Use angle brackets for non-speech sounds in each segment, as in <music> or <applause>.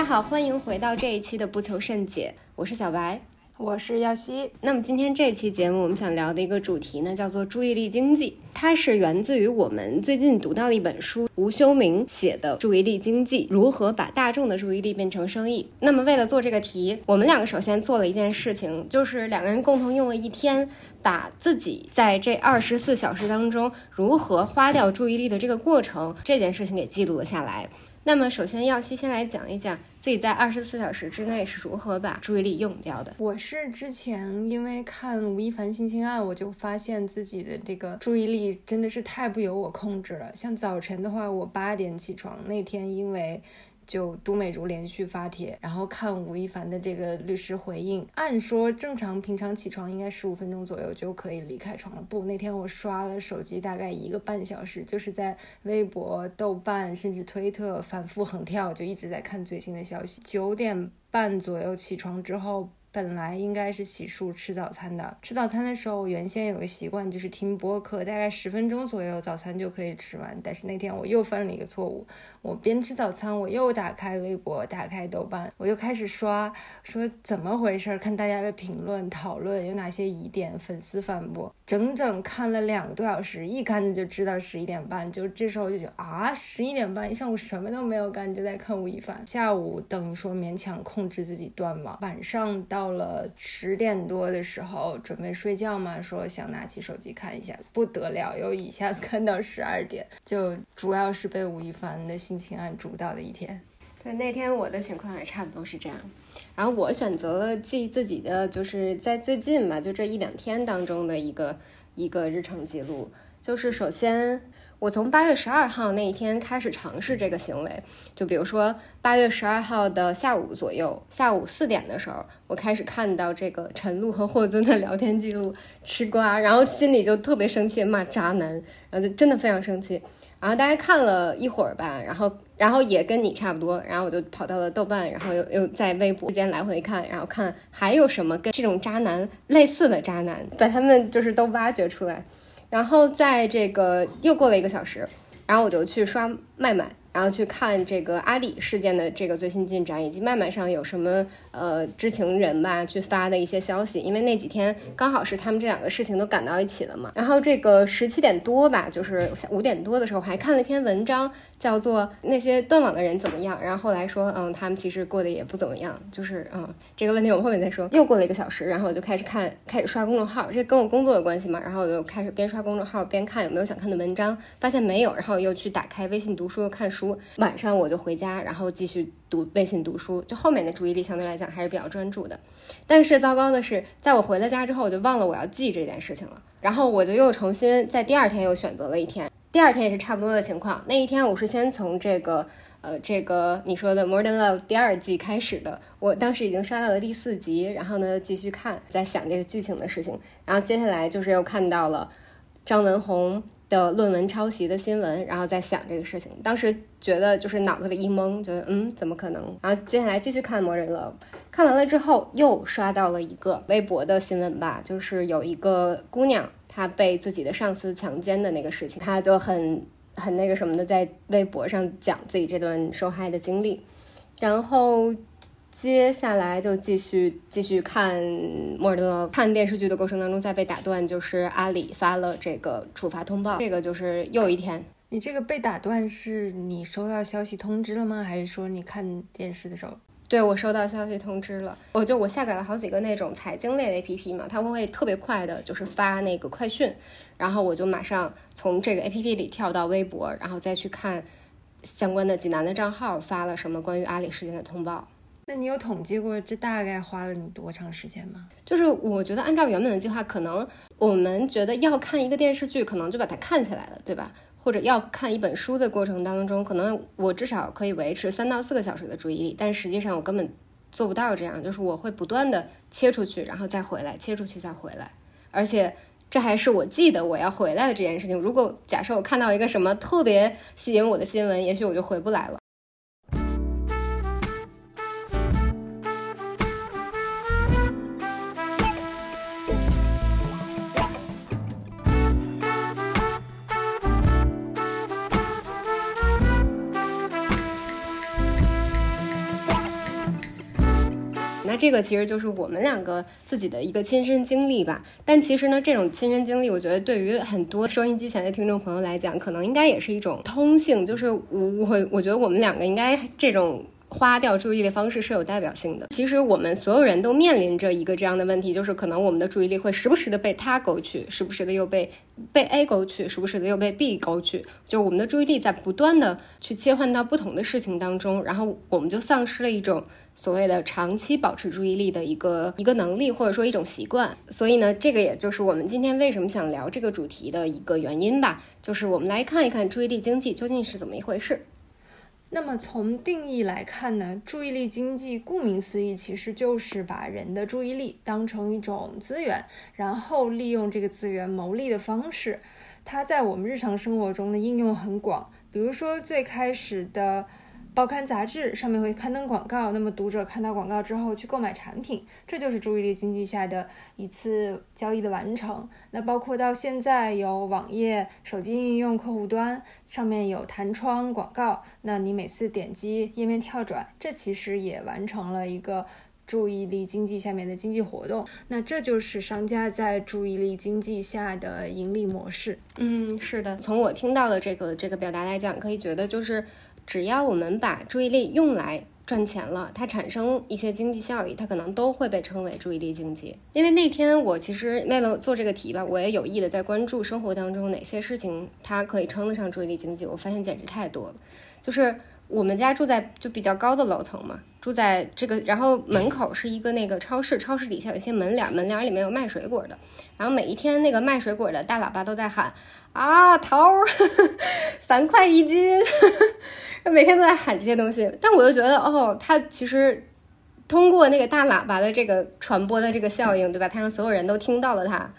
家好，欢迎回到这一期的不求甚解，我是小白。我是耀西。那么今天这期节目，我们想聊的一个主题呢，叫做注意力经济。它是源自于我们最近读到的一本书，吴修明写的《注意力经济：如何把大众的注意力变成生意》。那么为了做这个题，我们两个首先做了一件事情，就是两个人共同用了一天，把自己在这二十四小时当中如何花掉注意力的这个过程，这件事情给记录了下来。那么首先，耀西先来讲一讲。自己在二十四小时之内是如何把注意力用掉的？我是之前因为看吴亦凡性侵案，我就发现自己的这个注意力真的是太不由我控制了。像早晨的话，我八点起床，那天因为。就都美竹连续发帖，然后看吴亦凡的这个律师回应。按说正常平常起床应该十五分钟左右就可以离开床了，不，那天我刷了手机大概一个半小时，就是在微博、豆瓣甚至推特反复横跳，就一直在看最新的消息。九点半左右起床之后。本来应该是洗漱吃早餐的，吃早餐的时候，我原先有个习惯就是听播客，大概十分钟左右早餐就可以吃完。但是那天我又犯了一个错误，我边吃早餐，我又打开微博，打开豆瓣，我就开始刷，说怎么回事？看大家的评论讨论有哪些疑点，粉丝反驳，整整看了两个多小时，一看就知道十一点半，就这时候就觉得啊，十一点半一上午什么都没有干，就在看吴亦凡。下午等于说勉强控制自己断网，晚上到。到了十点多的时候，准备睡觉嘛，说想拿起手机看一下，不得了，又一下子看到十二点，就主要是被吴亦凡的性侵案主导的一天。对，那天我的情况也差不多是这样。然后我选择了记自己的，就是在最近吧，就这一两天当中的一个一个日程记录，就是首先。我从八月十二号那一天开始尝试这个行为，就比如说八月十二号的下午左右，下午四点的时候，我开始看到这个陈露和霍尊的聊天记录，吃瓜，然后心里就特别生气，骂渣男，然后就真的非常生气。然后大家看了一会儿吧，然后然后也跟你差不多，然后我就跑到了豆瓣，然后又又在微博之间来回看，然后看还有什么跟这种渣男类似的渣男，把他们就是都挖掘出来。然后在这个又过了一个小时，然后我就去刷麦麦。然后去看这个阿里事件的这个最新进展，以及麦麦上有什么呃知情人吧去发的一些消息，因为那几天刚好是他们这两个事情都赶到一起了嘛。然后这个十七点多吧，就是五点多的时候，我还看了一篇文章，叫做那些断网的人怎么样。然后后来说，嗯，他们其实过得也不怎么样，就是嗯，这个问题我们后面再说。又过了一个小时，然后我就开始看，开始刷公众号，这跟我工作有关系嘛。然后我就开始边刷公众号边看有没有想看的文章，发现没有，然后又去打开微信读书看书。书晚上我就回家，然后继续读微信读书，就后面的注意力相对来讲还是比较专注的。但是糟糕的是，在我回了家之后，我就忘了我要记这件事情了。然后我就又重新在第二天又选择了一天，第二天也是差不多的情况。那一天我是先从这个呃这个你说的《More Than Love》第二季开始的，我当时已经刷到了第四集，然后呢继续看，在想这个剧情的事情。然后接下来就是又看到了张文红。的论文抄袭的新闻，然后在想这个事情，当时觉得就是脑子里一懵，觉得嗯，怎么可能？然后接下来继续看《魔人了》，看完了之后又刷到了一个微博的新闻吧，就是有一个姑娘她被自己的上司强奸的那个事情，她就很很那个什么的在微博上讲自己这段受害的经历，然后。接下来就继续继续看《莫尔德》，看电视剧的过程当中，再被打断，就是阿里发了这个处罚通报，这个就是又一天。你这个被打断是你收到消息通知了吗？还是说你看电视的时候？对我收到消息通知了，我就我下载了好几个那种财经类的 APP 嘛，它会特别快的，就是发那个快讯，然后我就马上从这个 APP 里跳到微博，然后再去看相关的济南的账号发了什么关于阿里事件的通报。那你有统计过这大概花了你多长时间吗？就是我觉得按照原本的计划，可能我们觉得要看一个电视剧，可能就把它看起来了，对吧？或者要看一本书的过程当中，可能我至少可以维持三到四个小时的注意力，但实际上我根本做不到这样，就是我会不断的切出去，然后再回来，切出去再回来，而且这还是我记得我要回来的这件事情。如果假设我看到一个什么特别吸引我的新闻，也许我就回不来了。那这个其实就是我们两个自己的一个亲身经历吧。但其实呢，这种亲身经历，我觉得对于很多收音机前的听众朋友来讲，可能应该也是一种通性，就是我我我觉得我们两个应该这种。花掉注意力的方式是有代表性的。其实我们所有人都面临着一个这样的问题，就是可能我们的注意力会时不时的被他勾去，时不时的又被被 A 勾去，时不时的又被 B 勾去。就我们的注意力在不断的去切换到不同的事情当中，然后我们就丧失了一种所谓的长期保持注意力的一个一个能力，或者说一种习惯。所以呢，这个也就是我们今天为什么想聊这个主题的一个原因吧。就是我们来看一看注意力经济究竟是怎么一回事。那么从定义来看呢，注意力经济顾名思义，其实就是把人的注意力当成一种资源，然后利用这个资源牟利的方式。它在我们日常生活中的应用很广，比如说最开始的。报刊杂志上面会刊登广告，那么读者看到广告之后去购买产品，这就是注意力经济下的一次交易的完成。那包括到现在有网页、手机应用客户端上面有弹窗广告，那你每次点击页面跳转，这其实也完成了一个注意力经济下面的经济活动。那这就是商家在注意力经济下的盈利模式。嗯，是的，从我听到的这个这个表达来讲，可以觉得就是。只要我们把注意力用来赚钱了，它产生一些经济效益，它可能都会被称为注意力经济。因为那天我其实为了做这个题吧，我也有意的在关注生活当中哪些事情它可以称得上注意力经济。我发现简直太多了。就是我们家住在就比较高的楼层嘛，住在这个，然后门口是一个那个超市，超市底下有一些门脸，门脸里面有卖水果的，然后每一天那个卖水果的大喇叭都在喊啊桃儿 <laughs> 三块一斤。<laughs> 每天都在喊这些东西，但我就觉得，哦，他其实通过那个大喇叭的这个传播的这个效应，对吧？他让所有人都听到了他，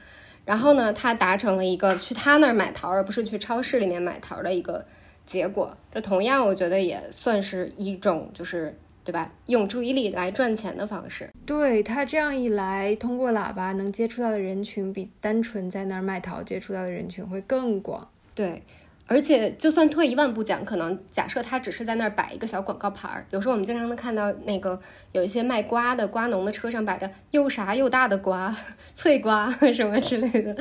然后呢，他达成了一个去他那儿买桃儿，而不是去超市里面买桃儿的一个结果。这同样，我觉得也算是一种，就是对吧？用注意力来赚钱的方式。对他这样一来，通过喇叭能接触到的人群，比单纯在那儿卖桃接触到的人群会更广。对。而且，就算退一万步讲，可能假设他只是在那儿摆一个小广告牌儿，有时候我们经常能看到那个有一些卖瓜的瓜农的车上摆着又啥又大的瓜，<laughs> 脆瓜什么之类的，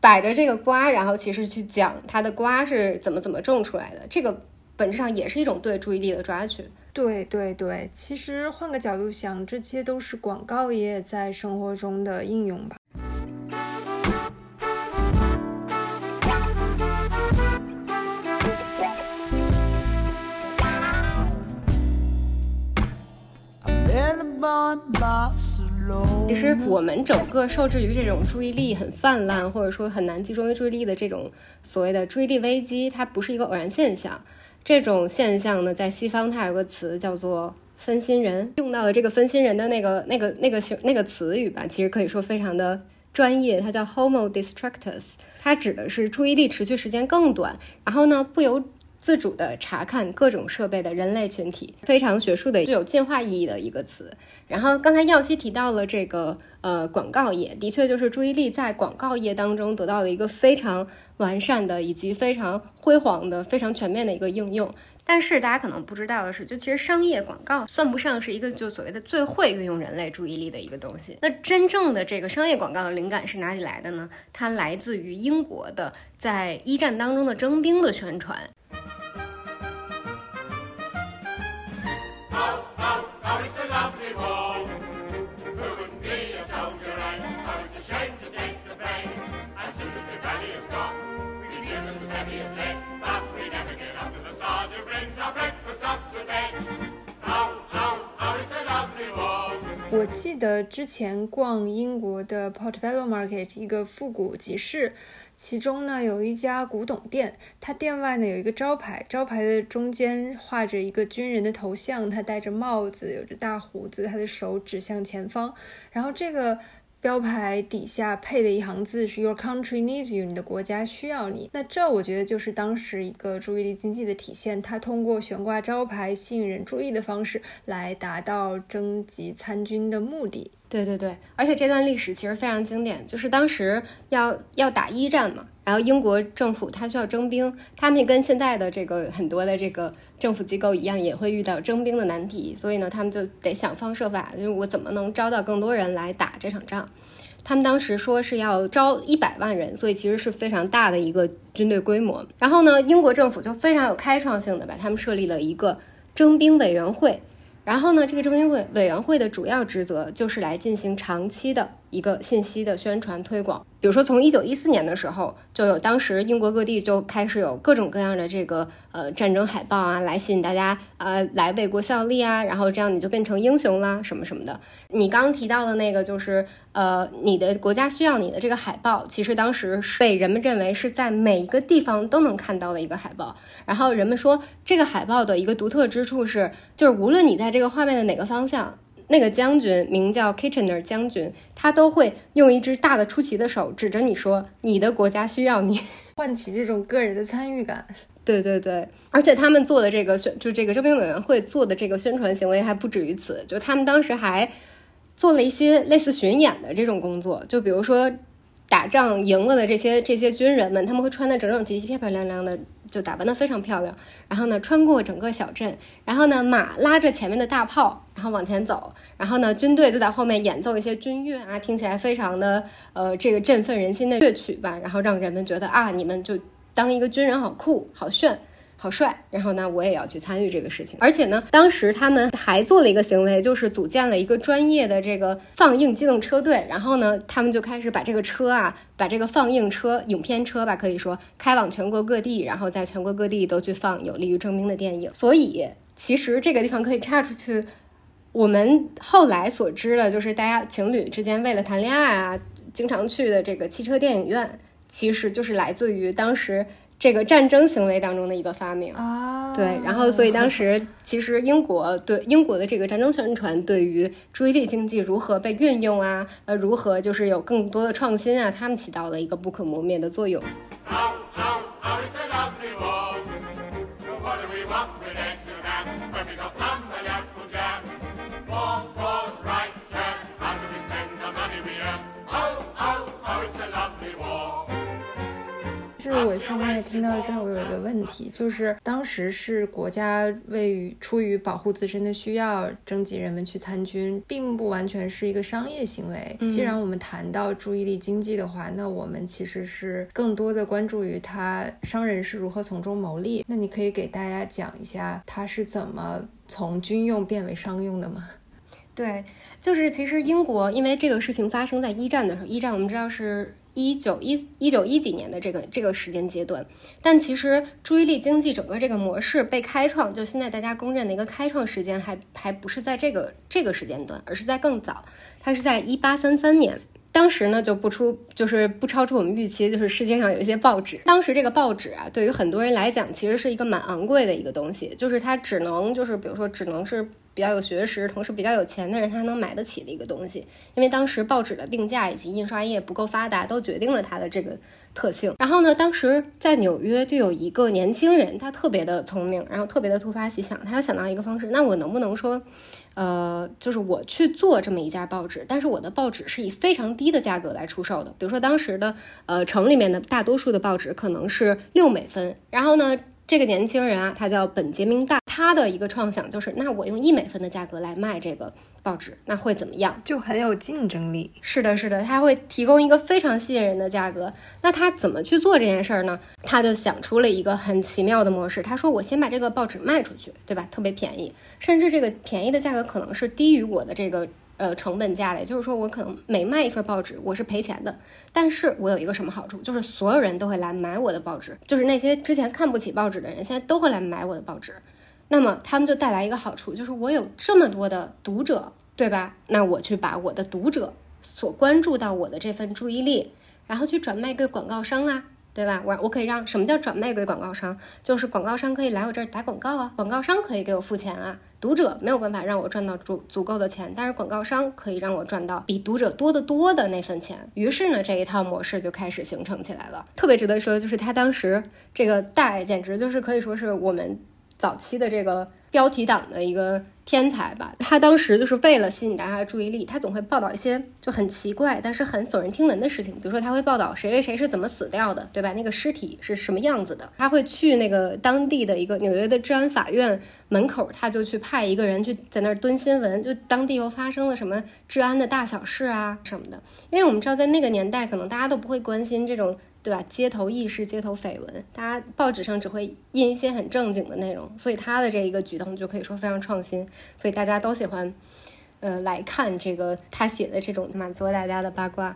摆着这个瓜，然后其实去讲它的瓜是怎么怎么种出来的，这个本质上也是一种对注意力的抓取。对对对，其实换个角度想，这些都是广告业在生活中的应用吧。其实我们整个受制于这种注意力很泛滥，或者说很难集中于注意力的这种所谓的注意力危机，它不是一个偶然现象。这种现象呢，在西方它有个词叫做分心人，用到了这个分心人的那个那个那个形那个词语吧，其实可以说非常的专业，它叫 Homo distractus，它指的是注意力持续时间更短，然后呢不由。自主的查看各种设备的人类群体，非常学术的、具有进化意义的一个词。然后刚才耀西提到了这个呃广告业，的确就是注意力在广告业当中得到了一个非常完善的以及非常辉煌的、非常全面的一个应用。但是大家可能不知道的是，就其实商业广告算不上是一个就所谓的最会运用人类注意力的一个东西。那真正的这个商业广告的灵感是哪里来的呢？它来自于英国的在一战当中的征兵的宣传。我记得之前逛英国的 Portobello Market 一个复古集市，其中呢有一家古董店，它店外呢有一个招牌，招牌的中间画着一个军人的头像，他戴着帽子，有着大胡子，他的手指向前方，然后这个。标牌底下配的一行字是 “Your country needs you”，你的国家需要你。那这我觉得就是当时一个注意力经济的体现，它通过悬挂招牌吸引人注意的方式来达到征集参军的目的。对对对，而且这段历史其实非常经典，就是当时要要打一战嘛。然后英国政府它需要征兵，他们跟现在的这个很多的这个政府机构一样，也会遇到征兵的难题，所以呢，他们就得想方设法，就是我怎么能招到更多人来打这场仗。他们当时说是要招一百万人，所以其实是非常大的一个军队规模。然后呢，英国政府就非常有开创性的把他们设立了一个征兵委员会。然后呢，这个征兵委委员会的主要职责就是来进行长期的。一个信息的宣传推广，比如说从一九一四年的时候，就有当时英国各地就开始有各种各样的这个呃战争海报啊，来吸引大家呃来为国效力啊，然后这样你就变成英雄啦，什么什么的。你刚刚提到的那个就是呃你的国家需要你的这个海报，其实当时是被人们认为是在每一个地方都能看到的一个海报。然后人们说这个海报的一个独特之处是，就是无论你在这个画面的哪个方向。那个将军名叫 Kitchener 将军，他都会用一只大的出奇的手指着你说：“你的国家需要你。”唤起这种个人的参与感。对对对，而且他们做的这个宣，就这个征兵委员会做的这个宣传行为还不止于此，就他们当时还做了一些类似巡演的这种工作，就比如说。打仗赢了的这些这些军人们，他们会穿的整整齐齐、漂漂亮亮的，就打扮的非常漂亮。然后呢，穿过整个小镇，然后呢，马拉着前面的大炮，然后往前走。然后呢，军队就在后面演奏一些军乐啊，听起来非常的呃，这个振奋人心的乐曲吧。然后让人们觉得啊，你们就当一个军人好酷、好炫。好帅，然后呢，我也要去参与这个事情。而且呢，当时他们还做了一个行为，就是组建了一个专业的这个放映机动车队。然后呢，他们就开始把这个车啊，把这个放映车、影片车吧，可以说开往全国各地，然后在全国各地都去放有利于征兵的电影。所以，其实这个地方可以插出去，我们后来所知的，就是大家情侣之间为了谈恋爱啊，经常去的这个汽车电影院，其实就是来自于当时。这个战争行为当中的一个发明。啊，对，然后所以当时其实英国对英国的这个战争宣传对于注意力经济如何被运用啊，呃，如何就是有更多的创新啊，他们起到了一个不可磨灭的作用。是我现在听到这儿，我有一个问题，就是当时是国家为于出于保护自身的需要征集人们去参军，并不完全是一个商业行为。既然我们谈到注意力经济的话，那我们其实是更多的关注于他商人是如何从中牟利。那你可以给大家讲一下他是怎么从军用变为商用的吗？对，就是其实英国因为这个事情发生在一战的时候，一战我们知道是。一九一一九一几年的这个这个时间阶段，但其实注意力经济整个这个模式被开创，就现在大家公认的一个开创时间，还还不是在这个这个时间段，而是在更早，它是在一八三三年。当时呢就不出，就是不超出我们预期，就是世界上有一些报纸，当时这个报纸啊，对于很多人来讲，其实是一个蛮昂贵的一个东西，就是它只能就是比如说只能是。比较有学识，同时比较有钱的人，他能买得起的一个东西。因为当时报纸的定价以及印刷业不够发达，都决定了它的这个特性。然后呢，当时在纽约就有一个年轻人，他特别的聪明，然后特别的突发奇想，他要想到一个方式，那我能不能说，呃，就是我去做这么一家报纸，但是我的报纸是以非常低的价格来出售的。比如说当时的呃城里面的大多数的报纸可能是六美分，然后呢。这个年轻人啊，他叫本杰明大，他的一个创想就是，那我用一美分的价格来卖这个报纸，那会怎么样？就很有竞争力。是的，是的，他会提供一个非常吸引人的价格。那他怎么去做这件事儿呢？他就想出了一个很奇妙的模式。他说，我先把这个报纸卖出去，对吧？特别便宜，甚至这个便宜的价格可能是低于我的这个。呃，成本价的，也，就是说我可能每卖一份报纸，我是赔钱的，但是我有一个什么好处，就是所有人都会来买我的报纸，就是那些之前看不起报纸的人，现在都会来买我的报纸，那么他们就带来一个好处，就是我有这么多的读者，对吧？那我去把我的读者所关注到我的这份注意力，然后去转卖给广告商啊。对吧？我我可以让什么叫转卖给广告商？就是广告商可以来我这儿打广告啊，广告商可以给我付钱啊。读者没有办法让我赚到足足够的钱，但是广告商可以让我赚到比读者多得多的那份钱。于是呢，这一套模式就开始形成起来了。特别值得说的就是他当时这个大，简直就是可以说是我们早期的这个标题党的一个天才吧。他当时就是为了吸引大家的注意力，他总会报道一些就很奇怪，但是很耸人听闻的事情。比如说，他会报道谁谁谁是怎么死掉的，对吧？那个尸体是什么样子的？他会去那个当地的一个纽约的治安法院门口，他就去派一个人去在那儿蹲新闻，就当地又发生了什么治安的大小事啊什么的。因为我们知道，在那个年代，可能大家都不会关心这种。对吧？街头轶事、街头绯闻，大家报纸上只会印一些很正经的内容，所以他的这一个举动就可以说非常创新，所以大家都喜欢，呃，来看这个他写的这种满足大家的八卦。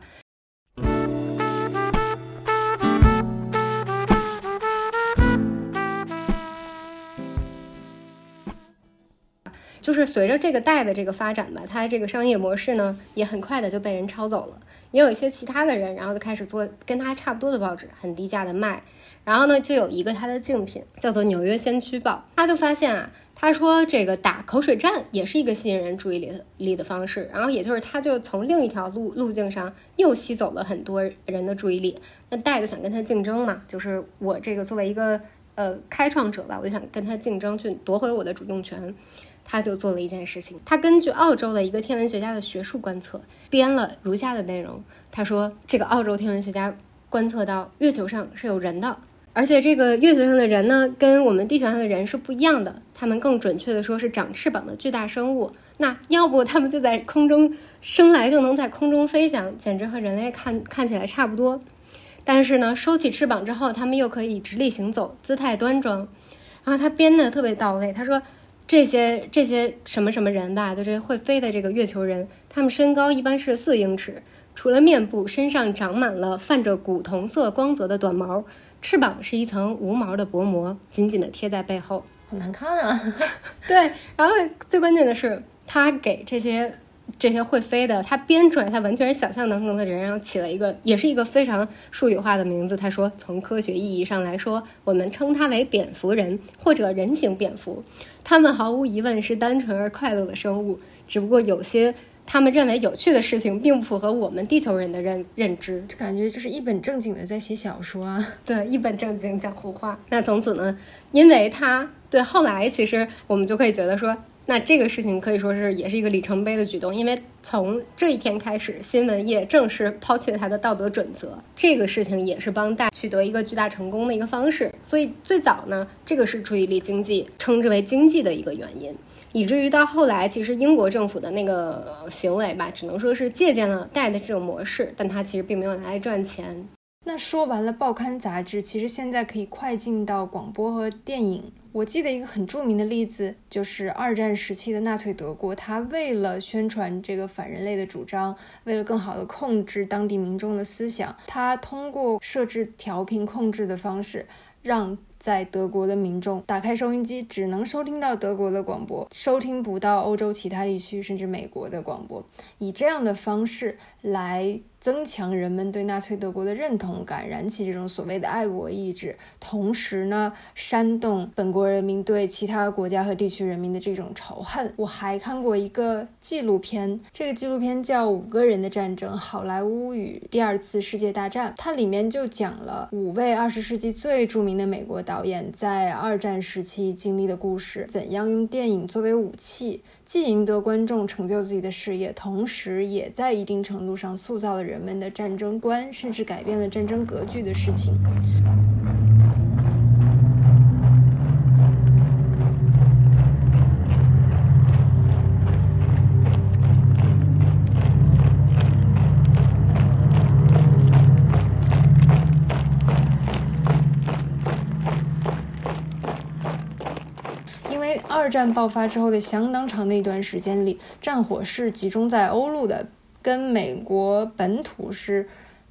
就是随着这个代的这个发展吧，它这个商业模式呢，也很快的就被人抄走了。也有一些其他的人，然后就开始做跟他差不多的报纸，很低价的卖。然后呢，就有一个他的竞品，叫做《纽约先驱报》，他就发现啊，他说这个打口水战也是一个吸引人注意力力的方式。然后也就是他就从另一条路路径上又吸走了很多人的注意力。那戴就想跟他竞争嘛，就是我这个作为一个呃开创者吧，我就想跟他竞争，去夺回我的主动权。他就做了一件事情，他根据澳洲的一个天文学家的学术观测，编了如下的内容。他说，这个澳洲天文学家观测到月球上是有人的，而且这个月球上的人呢，跟我们地球上的人是不一样的。他们更准确的说是长翅膀的巨大生物。那要不他们就在空中生来就能在空中飞翔，简直和人类看 <laughs> 看起来差不多。但是呢，收起翅膀之后，他们又可以直立行走，姿态端庄。然后他编的特别到位。他说。这些这些什么什么人吧，就这会飞的这个月球人，他们身高一般是四英尺，除了面部，身上长满了泛着古铜色光泽的短毛，翅膀是一层无毛的薄膜，紧紧地贴在背后，好难看啊。<laughs> 对，然后最关键的是，他给这些。这些会飞的，他编出来，他完全是想象当中的人，然后起了一个，也是一个非常术语化的名字。他说，从科学意义上来说，我们称它为蝙蝠人或者人形蝙蝠。他们毫无疑问是单纯而快乐的生物，只不过有些他们认为有趣的事情，并不符合我们地球人的认认知。<laughs> 感觉就是一本正经的在写小说啊，对，一本正经讲胡话。那从此呢，因为他对后来，其实我们就可以觉得说。那这个事情可以说是也是一个里程碑的举动，因为从这一天开始，新闻业正式抛弃了它的道德准则。这个事情也是帮大取得一个巨大成功的一个方式。所以最早呢，这个是注意力经济，称之为经济的一个原因，以至于到后来，其实英国政府的那个行为吧，只能说是借鉴了戴的这种模式，但它其实并没有拿来赚钱。那说完了报刊杂志，其实现在可以快进到广播和电影。我记得一个很著名的例子，就是二战时期的纳粹德国，他为了宣传这个反人类的主张，为了更好的控制当地民众的思想，他通过设置调频控制的方式，让在德国的民众打开收音机，只能收听到德国的广播，收听不到欧洲其他地区甚至美国的广播，以这样的方式来。增强人们对纳粹德国的认同感，燃起这种所谓的爱国意志，同时呢，煽动本国人民对其他国家和地区人民的这种仇恨。我还看过一个纪录片，这个纪录片叫《五个人的战争：好莱坞与第二次世界大战》，它里面就讲了五位二十世纪最著名的美国导演在二战时期经历的故事，怎样用电影作为武器。既赢得观众，成就自己的事业，同时也在一定程度上塑造了人们的战争观，甚至改变了战争格局的事情。二战爆发之后的相当长的一段时间里，战火是集中在欧陆的，跟美国本土是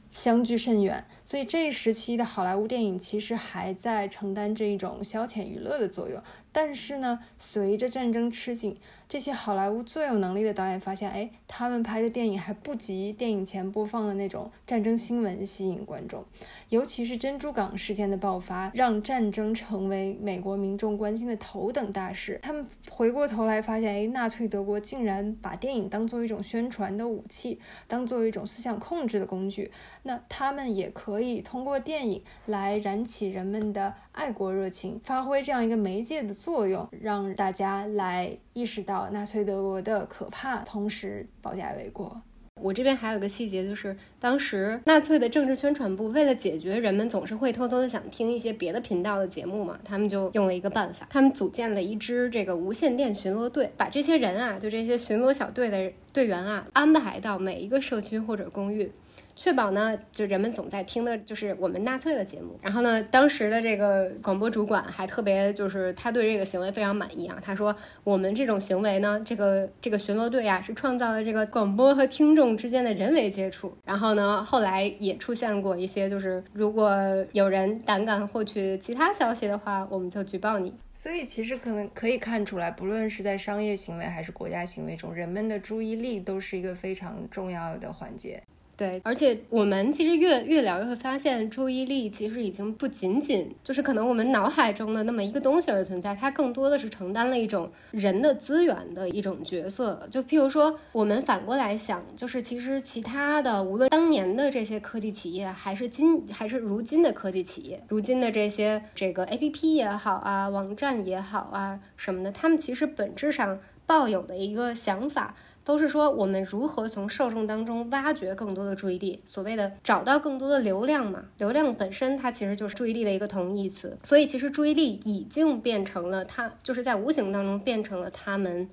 相距甚远。所以这一时期的好莱坞电影其实还在承担着一种消遣娱乐的作用。但是呢，随着战争吃紧，这些好莱坞最有能力的导演发现，哎，他们拍的电影还不及电影前播放的那种战争新闻吸引观众。尤其是珍珠港事件的爆发，让战争成为美国民众关心的头等大事。他们回过头来发现，哎，纳粹德国竟然把电影当做一种宣传的武器，当做一种思想控制的工具。那他们也可以通过电影来燃起人们的爱国热情，发挥这样一个媒介的作用，让大家来意识到纳粹德国的可怕，同时保家卫国。我这边还有一个细节，就是当时纳粹的政治宣传部为了解决人们总是会偷偷的想听一些别的频道的节目嘛，他们就用了一个办法，他们组建了一支这个无线电巡逻队，把这些人啊，就这些巡逻小队的队员啊，安排到每一个社区或者公寓。确保呢，就人们总在听的就是我们纳粹的节目。然后呢，当时的这个广播主管还特别，就是他对这个行为非常满意啊。他说，我们这种行为呢，这个这个巡逻队啊，是创造了这个广播和听众之间的人为接触。然后呢，后来也出现过一些，就是如果有人胆敢获取其他消息的话，我们就举报你。所以其实可能可以看出来，不论是在商业行为还是国家行为中，人们的注意力都是一个非常重要的环节。对，而且我们其实越越聊越会发现，注意力其实已经不仅仅就是可能我们脑海中的那么一个东西而存在，它更多的是承担了一种人的资源的一种角色。就譬如说，我们反过来想，就是其实其他的，无论当年的这些科技企业，还是今还是如今的科技企业，如今的这些这个 A P P 也好啊，网站也好啊什么的，他们其实本质上抱有的一个想法。都是说我们如何从受众当中挖掘更多的注意力，所谓的找到更多的流量嘛？流量本身它其实就是注意力的一个同义词，所以其实注意力已经变成了它就是在无形当中变成了他们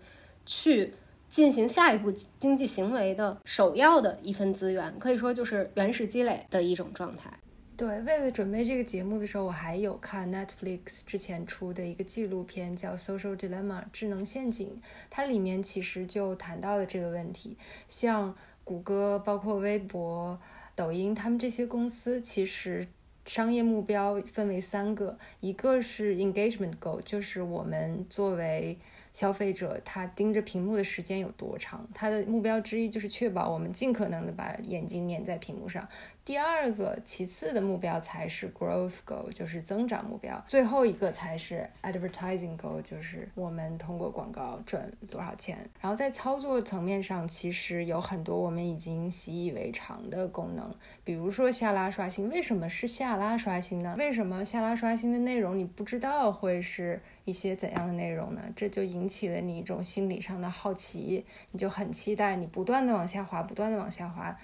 去进行下一步经济行为的首要的一份资源，可以说就是原始积累的一种状态。对，为了准备这个节目的时候，我还有看 Netflix 之前出的一个纪录片，叫《Social Dilemma》智能陷阱。它里面其实就谈到了这个问题。像谷歌、包括微博、抖音，他们这些公司其实商业目标分为三个，一个是 Engagement Goal，就是我们作为消费者，他盯着屏幕的时间有多长。他的目标之一就是确保我们尽可能的把眼睛粘在屏幕上。第二个，其次的目标才是 growth goal，就是增长目标。最后一个才是 advertising goal，就是我们通过广告赚多少钱。然后在操作层面上，其实有很多我们已经习以为常的功能，比如说下拉刷新。为什么是下拉刷新呢？为什么下拉刷新的内容你不知道会是一些怎样的内容呢？这就引起了你一种心理上的好奇，你就很期待，你不断的往下滑，不断的往下滑。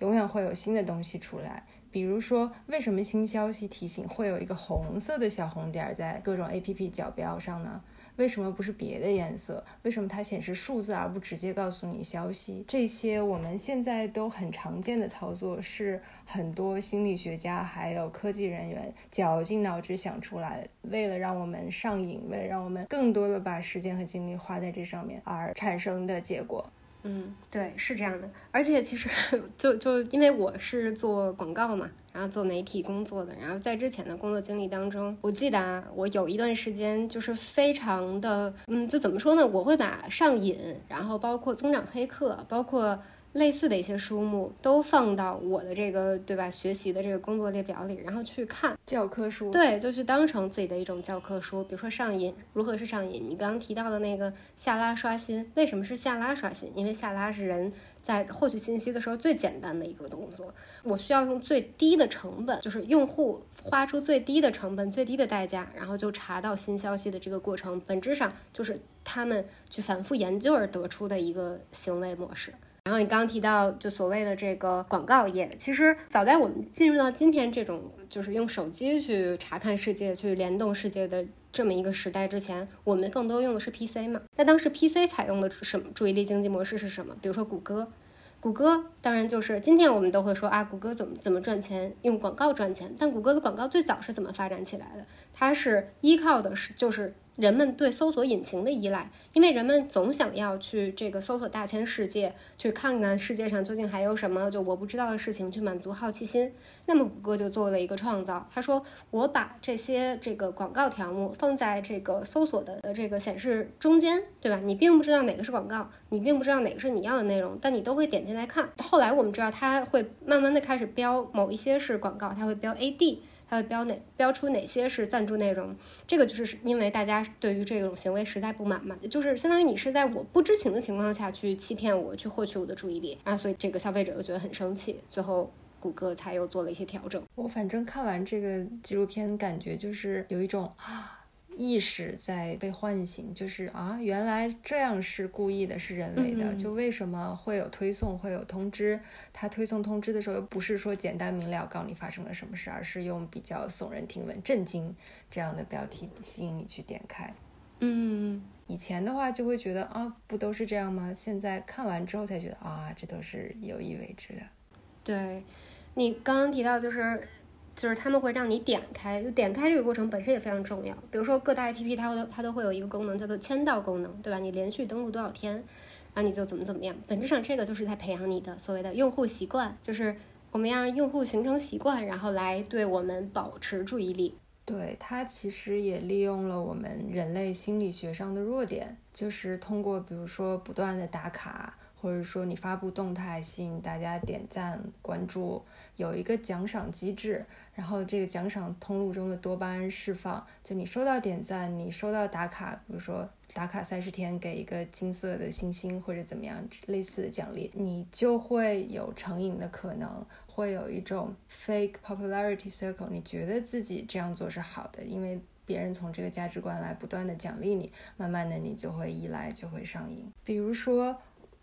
永远会有新的东西出来，比如说，为什么新消息提醒会有一个红色的小红点在各种 APP 角标上呢？为什么不是别的颜色？为什么它显示数字而不直接告诉你消息？这些我们现在都很常见的操作，是很多心理学家还有科技人员绞尽脑汁想出来，为了让我们上瘾，为了让我们更多的把时间和精力花在这上面而产生的结果。嗯，对，是这样的。而且其实 <laughs> 就就因为我是做广告嘛，然后做媒体工作的，然后在之前的工作经历当中，我记得啊，我有一段时间就是非常的，嗯，就怎么说呢？我会把上瘾，然后包括增长黑客，包括。类似的一些书目都放到我的这个对吧学习的这个工作列表里，然后去看教科书，对，就去当成自己的一种教科书。比如说上瘾，如何是上瘾？你刚刚提到的那个下拉刷新，为什么是下拉刷新？因为下拉是人在获取信息的时候最简单的一个动作。我需要用最低的成本，就是用户花出最低的成本、最低的代价，然后就查到新消息的这个过程，本质上就是他们去反复研究而得出的一个行为模式。然后你刚刚提到，就所谓的这个广告业，其实早在我们进入到今天这种就是用手机去查看世界、去联动世界的这么一个时代之前，我们更多用的是 PC 嘛？那当时 PC 采用的什么注意力经济模式是什么？比如说谷歌，谷歌当然就是今天我们都会说啊，谷歌怎么怎么赚钱，用广告赚钱。但谷歌的广告最早是怎么发展起来的？它是依靠的是就是。人们对搜索引擎的依赖，因为人们总想要去这个搜索大千世界，去看看世界上究竟还有什么就我不知道的事情，去满足好奇心。那么谷歌就做了一个创造，他说我把这些这个广告条目放在这个搜索的这个显示中间，对吧？你并不知道哪个是广告，你并不知道哪个是你要的内容，但你都会点进来看。后来我们知道，它会慢慢的开始标某一些是广告，它会标 AD。它会标哪标出哪些是赞助内容？这个就是因为大家对于这种行为实在不满嘛，就是相当于你是在我不知情的情况下去欺骗我，去获取我的注意力啊，所以这个消费者又觉得很生气，最后谷歌才又做了一些调整。我反正看完这个纪录片，感觉就是有一种啊。<gasps> 意识在被唤醒，就是啊，原来这样是故意的，是人为的。就为什么会有推送，会有通知？他推送通知的时候，又不是说简单明了告诉你发生了什么事，而是用比较耸人听闻、震惊这样的标题吸引你去点开。嗯，以前的话就会觉得啊，不都是这样吗？现在看完之后才觉得啊，这都是有意为之的。对，你刚刚提到就是。就是他们会让你点开，就点开这个过程本身也非常重要。比如说各大 APP 它会它都会有一个功能叫做签到功能，对吧？你连续登录多少天，然后你就怎么怎么样。本质上这个就是在培养你的所谓的用户习惯，就是我们要让用户形成习惯，然后来对我们保持注意力。对它其实也利用了我们人类心理学上的弱点，就是通过比如说不断的打卡。或者说你发布动态吸引大家点赞关注，有一个奖赏机制，然后这个奖赏通路中的多巴胺释放，就你收到点赞，你收到打卡，比如说打卡三十天给一个金色的星星或者怎么样类似的奖励，你就会有成瘾的可能，会有一种 fake popularity circle，你觉得自己这样做是好的，因为别人从这个价值观来不断的奖励你，慢慢的你就会依赖，就会上瘾，比如说。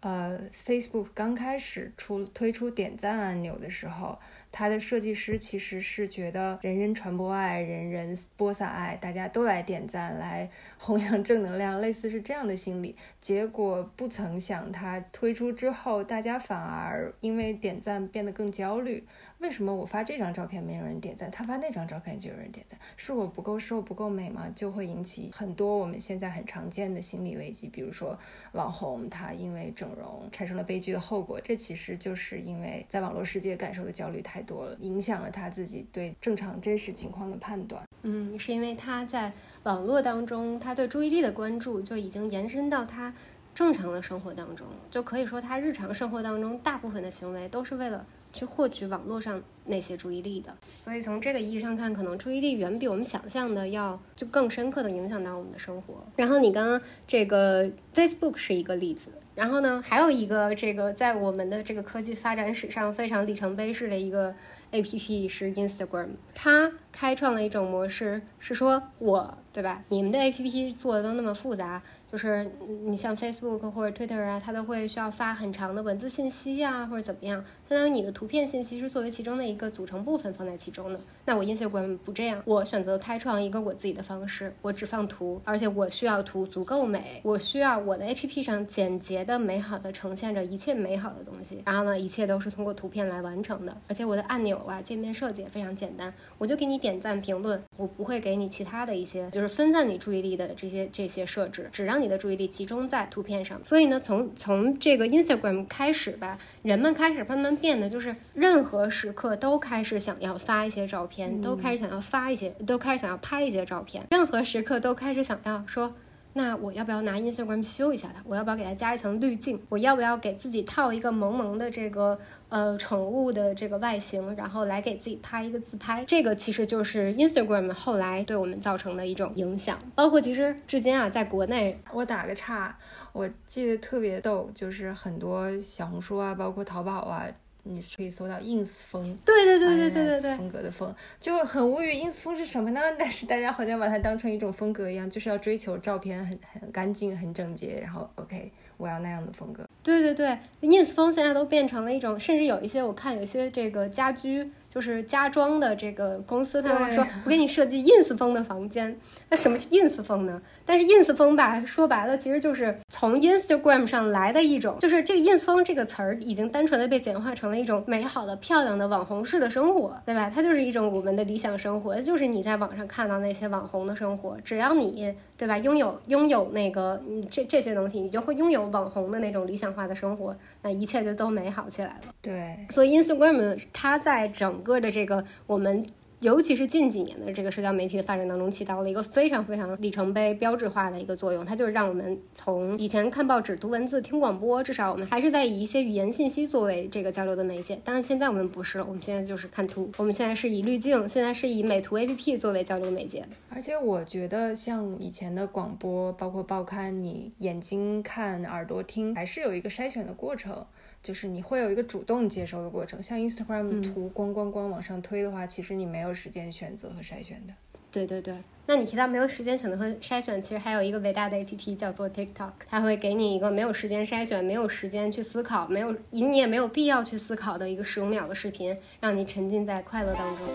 呃，Facebook 刚开始出推出点赞按钮的时候。它的设计师其实是觉得人人传播爱，人人播撒爱，大家都来点赞，来弘扬正能量，类似是这样的心理。结果不曾想，它推出之后，大家反而因为点赞变得更焦虑。为什么我发这张照片没有人点赞，他发那张照片就有人点赞？是我不够瘦不够美吗？就会引起很多我们现在很常见的心理危机，比如说网红他因为整容产生了悲剧的后果，这其实就是因为在网络世界感受的焦虑太。多了，影响了他自己对正常真实情况的判断。嗯，是因为他在网络当中，他对注意力的关注就已经延伸到他正常的生活当中，就可以说他日常生活当中大部分的行为都是为了去获取网络上那些注意力的。所以从这个意义上看，可能注意力远比我们想象的要就更深刻的影响到我们的生活。然后你刚刚这个 Facebook 是一个例子。然后呢，还有一个这个在我们的这个科技发展史上非常里程碑式的一个 A P P 是 Instagram，它开创了一种模式，是说我对吧？你们的 A P P 做的都那么复杂。就是你像 Facebook 或者 Twitter 啊，它都会需要发很长的文字信息呀，或者怎么样，相当于你的图片信息是作为其中的一个组成部分放在其中的。那我 Instagram 不这样，我选择开创一个我自己的方式，我只放图，而且我需要图足够美，我需要我的 APP 上简洁的、美好的呈现着一切美好的东西。然后呢，一切都是通过图片来完成的，而且我的按钮啊、界面设计也非常简单，我就给你点赞、评论，我不会给你其他的一些就是分散你注意力的这些这些设置，只让你的注意力集中在图片上，所以呢，从从这个 Instagram 开始吧，人们开始慢慢变得，就是任何时刻都开始想要发一些照片，都开始想要发一些，都开始想要拍一些照片，任何时刻都开始想要说。那我要不要拿 Instagram 修一下它？我要不要给它加一层滤镜？我要不要给自己套一个萌萌的这个呃宠物的这个外形，然后来给自己拍一个自拍？这个其实就是 Instagram 后来对我们造成的一种影响。包括其实至今啊，在国内，我打个岔，我记得特别逗，就是很多小红书啊，包括淘宝啊。你可以搜到 ins 风，对对对对对对对，风格的风就很无语。ins 风是什么呢？<laughs> 但是大家好像把它当成一种风格一样，就是要追求照片很很干净、很整洁，然后 OK，我要那样的风格。对对对，ins 风现在都变成了一种，甚至有一些我看有些这个家居。就是家装的这个公司，他会说：“我给你设计 ins 风的房间。”那什么是 ins 风呢？但是 ins 风吧，说白了，其实就是从 Instagram 上来的一种，就是这个 ins 风这个词儿已经单纯的被简化成了一种美好的、漂亮的网红式的生活，对吧？它就是一种我们的理想生活，就是你在网上看到那些网红的生活，只要你对吧，拥有拥有那个嗯这这些东西，你就会拥有网红的那种理想化的生活，那一切就都美好起来了。对，所以 Instagram 它在整个的这个我们，尤其是近几年的这个社交媒体的发展当中，起到了一个非常非常里程碑、标志化的一个作用。它就是让我们从以前看报纸、读文字、听广播，至少我们还是在以一些语言信息作为这个交流的媒介。当然，现在我们不是了，我们现在就是看图。<laughs> 我们现在是以滤镜，现在是以美图 APP 作为交流媒介。而且我觉得，像以前的广播，包括报刊，你眼睛看、耳朵听，还是有一个筛选的过程。就是你会有一个主动接收的过程，像 Instagram 图咣咣咣往上推的话，其实你没有时间选择和筛选的。对对对。那你提到没有时间选择和筛选，其实还有一个伟大的 A P P 叫做 TikTok，它会给你一个没有时间筛选、没有时间去思考、没有你也没有必要去思考的一个十五秒的视频，让你沉浸在快乐当中。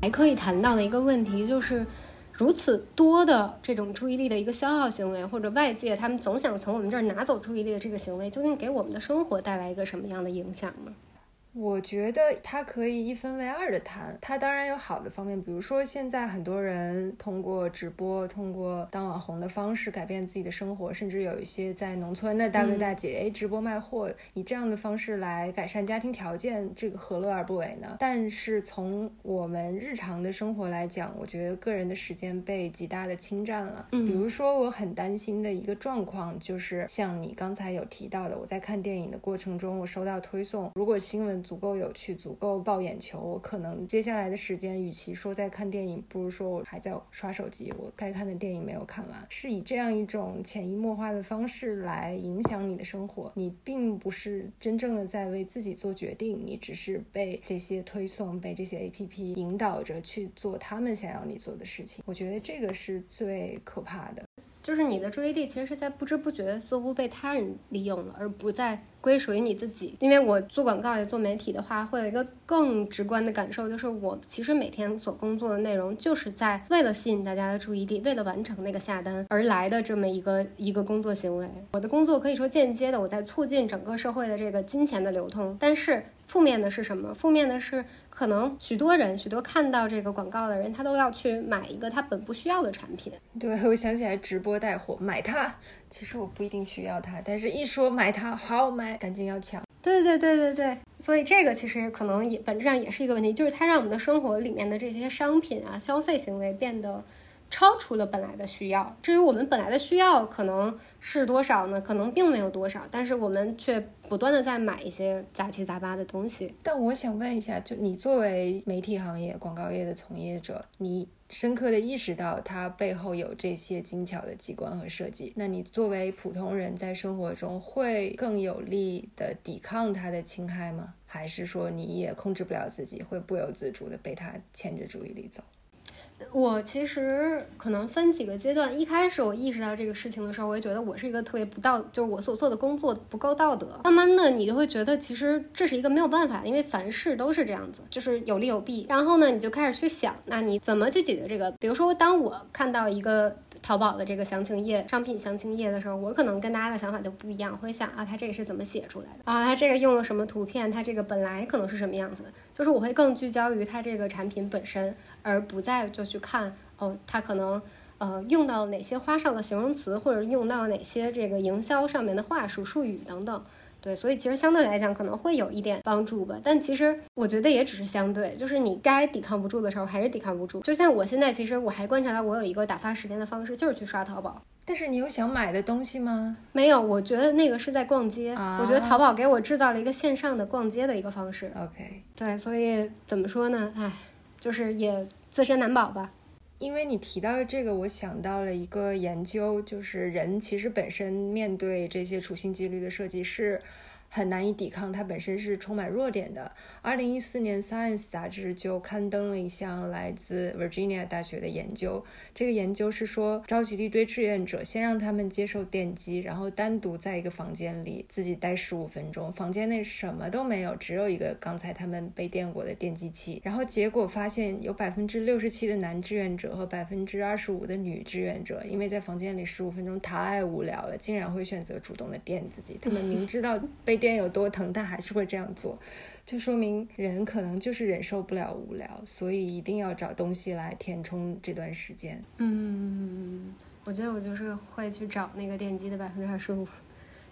还可以谈到的一个问题就是，如此多的这种注意力的一个消耗行为，或者外界他们总想从我们这儿拿走注意力的这个行为，究竟给我们的生活带来一个什么样的影响呢？我觉得它可以一分为二的谈，它当然有好的方面，比如说现在很多人通过直播、通过当网红的方式改变自己的生活，甚至有一些在农村的大哥大姐，哎，直播卖货，以这样的方式来改善家庭条件，这个何乐而不为呢？但是从我们日常的生活来讲，我觉得个人的时间被极大的侵占了。嗯，比如说我很担心的一个状况，就是像你刚才有提到的，我在看电影的过程中，我收到推送，如果新闻。足够有趣，足够爆眼球，我可能接下来的时间，与其说在看电影，不如说我还在刷手机。我该看的电影没有看完，是以这样一种潜移默化的方式来影响你的生活。你并不是真正的在为自己做决定，你只是被这些推送、被这些 APP 引导着去做他们想要你做的事情。我觉得这个是最可怕的。就是你的注意力其实是在不知不觉似乎被他人利用了，而不再归属于你自己。因为我做广告也做媒体的话，会有一个更直观的感受，就是我其实每天所工作的内容，就是在为了吸引大家的注意力，为了完成那个下单而来的这么一个一个工作行为。我的工作可以说间接的我在促进整个社会的这个金钱的流通，但是负面的是什么？负面的是。可能许多人，许多看到这个广告的人，他都要去买一个他本不需要的产品。对我想起来直播带货，买它，其实我不一定需要它，但是一说买它，好买，赶紧要抢。对对对对对，所以这个其实可能也本质上也是一个问题，就是它让我们的生活里面的这些商品啊，消费行为变得。超出了本来的需要。至于我们本来的需要可能是多少呢？可能并没有多少，但是我们却不断的在买一些杂七杂八的东西。但我想问一下，就你作为媒体行业、广告业的从业者，你深刻的意识到它背后有这些精巧的机关和设计。那你作为普通人在生活中会更有力的抵抗它的侵害吗？还是说你也控制不了自己，会不由自主的被它牵着注意力走？我其实可能分几个阶段。一开始我意识到这个事情的时候，我就觉得我是一个特别不道，就是我所做的工作不够道德。慢慢的，你就会觉得其实这是一个没有办法，因为凡事都是这样子，就是有利有弊。然后呢，你就开始去想，那你怎么去解决这个？比如说，当我看到一个。淘宝的这个详情页、商品详情页的时候，我可能跟大家的想法就不一样，会想啊，它这个是怎么写出来的啊？它这个用了什么图片？它这个本来可能是什么样子？就是我会更聚焦于它这个产品本身，而不再就去看哦，它可能呃用到哪些花哨的形容词，或者用到哪些这个营销上面的话术、术语等等。对，所以其实相对来讲可能会有一点帮助吧，但其实我觉得也只是相对，就是你该抵抗不住的时候还是抵抗不住。就像我现在，其实我还观察到我有一个打发时间的方式，就是去刷淘宝。但是你有想买的东西吗？没有，我觉得那个是在逛街。我觉得淘宝给我制造了一个线上的逛街的一个方式。OK，对，所以怎么说呢？唉，就是也自身难保吧。因为你提到这个，我想到了一个研究，就是人其实本身面对这些处心积虑的设计是。很难以抵抗，它本身是充满弱点的。二零一四年，《Science》杂志就刊登了一项来自 Virginia 大学的研究。这个研究是说，召集一堆志愿者，先让他们接受电击，然后单独在一个房间里自己待十五分钟，房间内什么都没有，只有一个刚才他们被电过的电击器。然后结果发现，有百分之六十七的男志愿者和百分之二十五的女志愿者，因为在房间里十五分钟太无聊了，竟然会选择主动的电自己。他们明知道被。电有多疼，但还是会这样做，就说明人可能就是忍受不了无聊，所以一定要找东西来填充这段时间。嗯，我觉得我就是会去找那个电击的百分之二十五。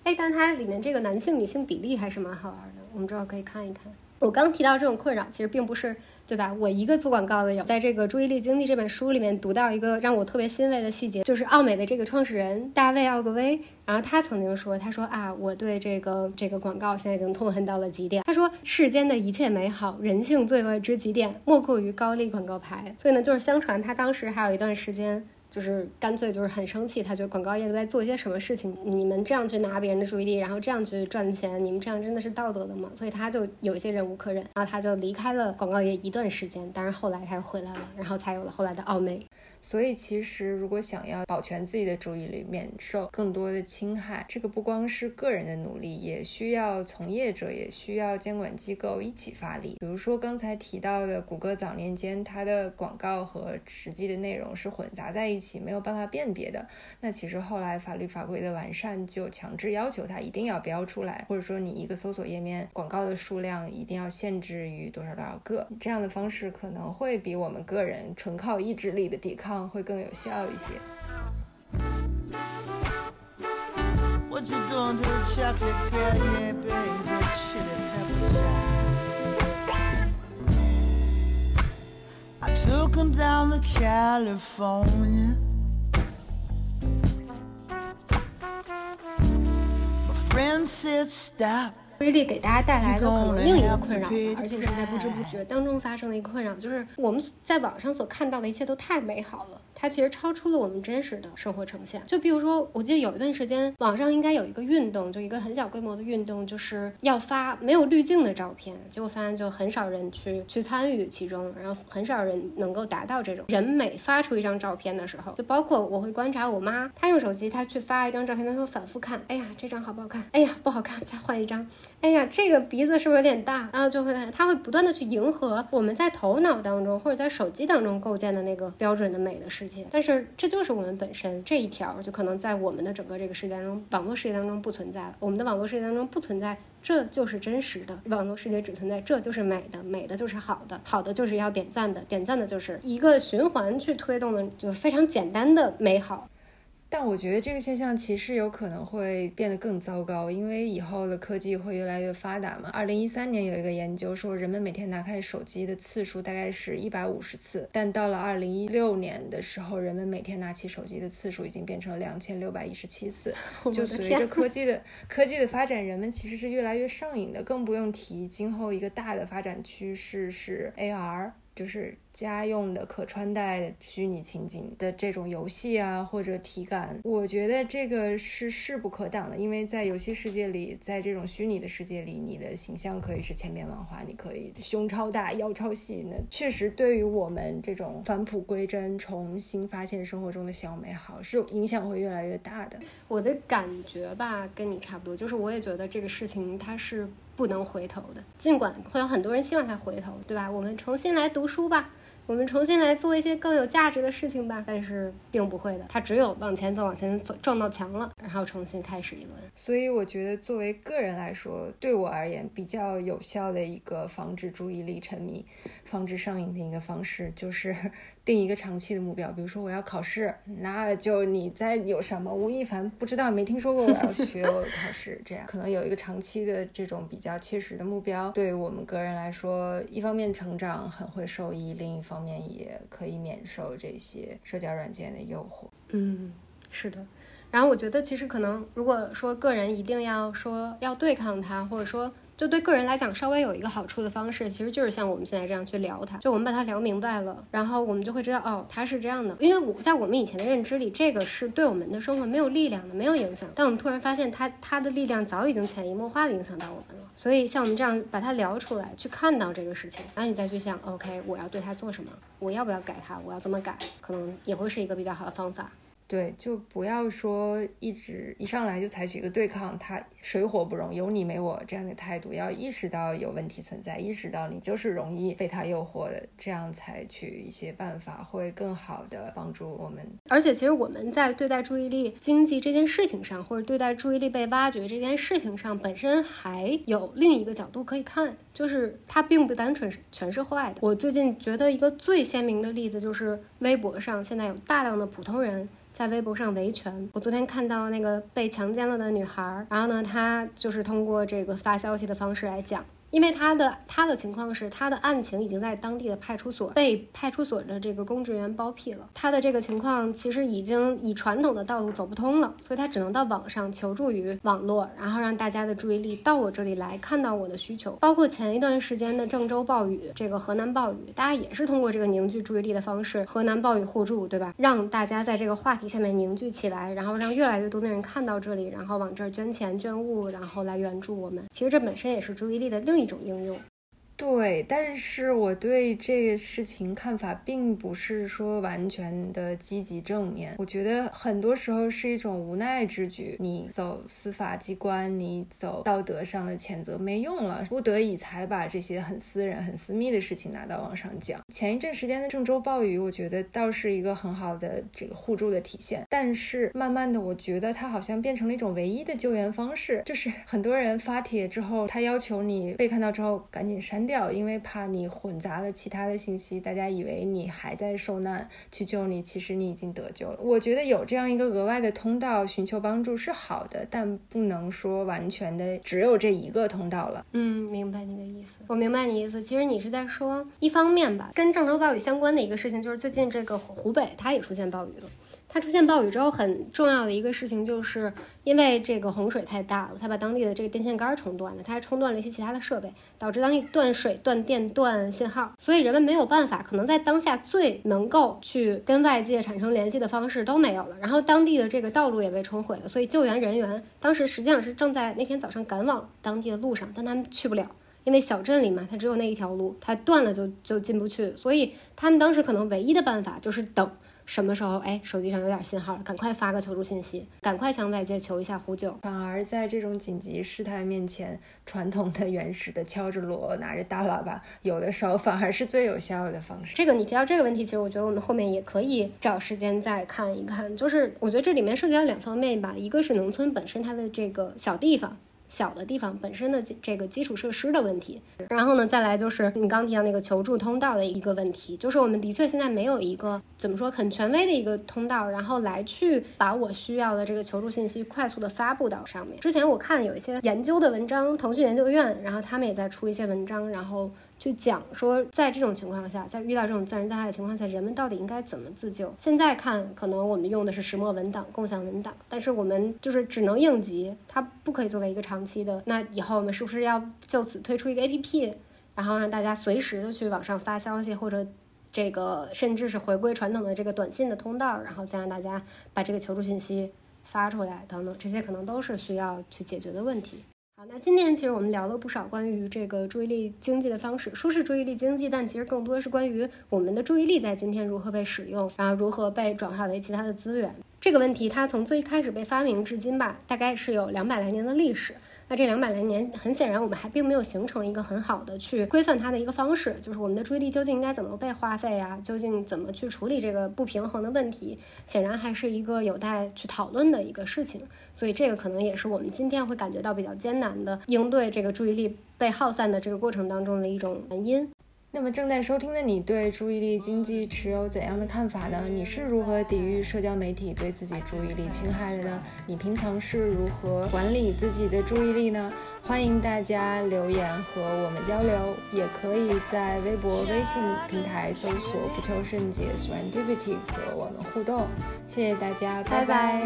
哎，但它里面这个男性女性比例还是蛮好玩的，我们之后可以看一看。我刚提到这种困扰，其实并不是。对吧？我一个做广告的有，在这个《注意力经济》这本书里面读到一个让我特别欣慰的细节，就是奥美的这个创始人大卫奥格威，然后他曾经说，他说啊，我对这个这个广告现在已经痛恨到了极点。他说，世间的一切美好，人性罪恶之极点，莫过于高利广告牌。所以呢，就是相传他当时还有一段时间。就是干脆就是很生气，他觉得广告业都在做一些什么事情，你们这样去拿别人的注意力，然后这样去赚钱，你们这样真的是道德的吗？所以他就有一些忍无可忍，然后他就离开了广告业一段时间，但是后来他又回来了，然后才有了后来的奥美。所以，其实如果想要保全自己的注意力，免受更多的侵害，这个不光是个人的努力，也需要从业者，也需要监管机构一起发力。比如说刚才提到的谷歌早年间，它的广告和实际的内容是混杂在一起，没有办法辨别的。那其实后来法律法规的完善，就强制要求它一定要标出来，或者说你一个搜索页面广告的数量一定要限制于多少多少个。这样的方式可能会比我们个人纯靠意志力的抵抗。会更有效一些。 威力给大家带来的可能另一个困扰，而且是在不知不觉当中发生的一个困扰，就是我们在网上所看到的一切都太美好了。它其实超出了我们真实的生活呈现。就比如说，我记得有一段时间，网上应该有一个运动，就一个很小规模的运动，就是要发没有滤镜的照片。结果发现就很少人去去参与其中，然后很少人能够达到这种人每发出一张照片的时候，就包括我会观察我妈，她用手机，她去发一张照片，她会反复看，哎呀，这张好不好看？哎呀，不好看，再换一张。哎呀，这个鼻子是不是有点大？然后就会，她会不断的去迎合我们在头脑当中或者在手机当中构建的那个标准的美的世。但是这就是我们本身这一条，就可能在我们的整个这个世界当中，网络世界当中不存在了。我们的网络世界当中不存在，这就是真实的。网络世界只存在，这就是美的，美的就是好的，好的就是要点赞的，点赞的就是一个循环去推动的，就非常简单的美好。但我觉得这个现象其实有可能会变得更糟糕，因为以后的科技会越来越发达嘛。二零一三年有一个研究说，人们每天拿开手机的次数大概是一百五十次，但到了二零一六年的时候，人们每天拿起手机的次数已经变成了两千六百一十七次。<laughs> 就随着科技的科技的发展，人们其实是越来越上瘾的，更不用提今后一个大的发展趋势是 AR。就是家用的可穿戴的虚拟情景的这种游戏啊，或者体感，我觉得这个是势不可挡的。因为在游戏世界里，在这种虚拟的世界里，你的形象可以是千变万化，你可以胸超大、腰超细。那确实对于我们这种返璞归真、重新发现生活中的小美好，是影响会越来越大的。我的感觉吧，跟你差不多，就是我也觉得这个事情它是。不能回头的，尽管会有很多人希望他回头，对吧？我们重新来读书吧，我们重新来做一些更有价值的事情吧。但是并不会的，他只有往前走，往前走，撞到墙了，然后重新开始一轮。所以我觉得，作为个人来说，对我而言比较有效的一个防止注意力沉迷、防止上瘾的一个方式，就是。定一个长期的目标，比如说我要考试，那就你在有什么吴亦凡不知道没听说过我要学 <laughs> 我的考试，这样可能有一个长期的这种比较切实的目标，对我们个人来说，一方面成长很会受益，另一方面也可以免受这些社交软件的诱惑。嗯，是的。然后我觉得其实可能如果说个人一定要说要对抗它，或者说。就对个人来讲，稍微有一个好处的方式，其实就是像我们现在这样去聊它。就我们把它聊明白了，然后我们就会知道，哦，它是这样的。因为我在我们以前的认知里，这个是对我们的生活没有力量的，没有影响。但我们突然发现，它它的力量早已经潜移默化的影响到我们了。所以像我们这样把它聊出来，去看到这个事情，然后你再去想，OK，我要对它做什么？我要不要改它？我要怎么改？可能也会是一个比较好的方法。对，就不要说一直一上来就采取一个对抗它水火不容、有你没我这样的态度，要意识到有问题存在，意识到你就是容易被它诱惑的，这样采取一些办法会更好的帮助我们。而且，其实我们在对待注意力经济这件事情上，或者对待注意力被挖掘这件事情上，本身还有另一个角度可以看，就是它并不单纯是全是坏的。我最近觉得一个最鲜明的例子就是微博上现在有大量的普通人。在微博上维权。我昨天看到那个被强奸了的女孩，然后呢，她就是通过这个发消息的方式来讲，因为他的他的情况是，他的案情已经在当地的派出所被派出所的这个公职员包庇了。他的这个情况其实已经以传统的道路走不通了，所以他只能到网上求助于网络，然后让大家的注意力到我这里来看到我的需求。包括前一段时间的郑州暴雨，这个河南暴雨，大家也是通过这个凝聚注意力的方式，河南暴雨互助，对吧？让大家在这个话题下面凝聚起来，然后让越来越多的人看到这里，然后往这儿捐钱捐物，然后来援助我们。其实这本身也是注意力的另一种应用。对，但是我对这个事情看法并不是说完全的积极正面。我觉得很多时候是一种无奈之举。你走司法机关，你走道德上的谴责没用了，不得已才把这些很私人、很私密的事情拿到网上讲。前一阵时间的郑州暴雨，我觉得倒是一个很好的这个互助的体现。但是慢慢的，我觉得它好像变成了一种唯一的救援方式，就是很多人发帖之后，他要求你被看到之后赶紧删。掉，因为怕你混杂了其他的信息，大家以为你还在受难，去救你，其实你已经得救了。我觉得有这样一个额外的通道寻求帮助是好的，但不能说完全的只有这一个通道了。嗯，明白你的意思，我明白你意思。其实你是在说，一方面吧，跟郑州暴雨相关的一个事情，就是最近这个湖北它也出现暴雨了。它出现暴雨之后，很重要的一个事情，就是因为这个洪水太大了，它把当地的这个电线杆冲断了，它还冲断了一些其他的设备，导致当地断水、断电、断信号，所以人们没有办法，可能在当下最能够去跟外界产生联系的方式都没有了。然后当地的这个道路也被冲毁了，所以救援人员当时实际上是正在那天早上赶往当地的路上，但他们去不了，因为小镇里嘛，它只有那一条路，它断了就就进不去，所以他们当时可能唯一的办法就是等。什么时候哎，手机上有点信号，赶快发个求助信息，赶快向外界求一下呼救。反而在这种紧急事态面前，传统的、原始的敲着锣、拿着大喇叭，有的时候反而是最有效的方式。这个你提到这个问题，其实我觉得我们后面也可以找时间再看一看。就是我觉得这里面涉及到两方面吧，一个是农村本身它的这个小地方。小的地方本身的这个基础设施的问题，然后呢，再来就是你刚提到那个求助通道的一个问题，就是我们的确现在没有一个怎么说很权威的一个通道，然后来去把我需要的这个求助信息快速的发布到上面。之前我看有一些研究的文章，腾讯研究院，然后他们也在出一些文章，然后。去讲说，在这种情况下，在遇到这种自然灾害的情况下，人们到底应该怎么自救？现在看，可能我们用的是石墨文档、共享文档，但是我们就是只能应急，它不可以作为一个长期的。那以后我们是不是要就此推出一个 APP，然后让大家随时的去网上发消息，或者这个甚至是回归传统的这个短信的通道，然后再让大家把这个求助信息发出来等等，这些可能都是需要去解决的问题。好，那今天其实我们聊了不少关于这个注意力经济的方式，说是注意力经济，但其实更多是关于我们的注意力在今天如何被使用，然后如何被转化为其他的资源。这个问题它从最开始被发明至今吧，大概是有两百来年的历史。那这两百来年，很显然我们还并没有形成一个很好的去规范它的一个方式，就是我们的注意力究竟应该怎么被花费啊？究竟怎么去处理这个不平衡的问题？显然还是一个有待去讨论的一个事情。所以这个可能也是我们今天会感觉到比较艰难的应对这个注意力被耗散的这个过程当中的一种原因。那么正在收听的你对注意力经济持有怎样的看法呢？你是如何抵御社交媒体对自己注意力侵害的呢？你平常是如何管理自己的注意力呢？欢迎大家留言和我们交流，也可以在微博、微信平台搜索“不求甚解 Serendipity” 和我们互动。谢谢大家，拜拜。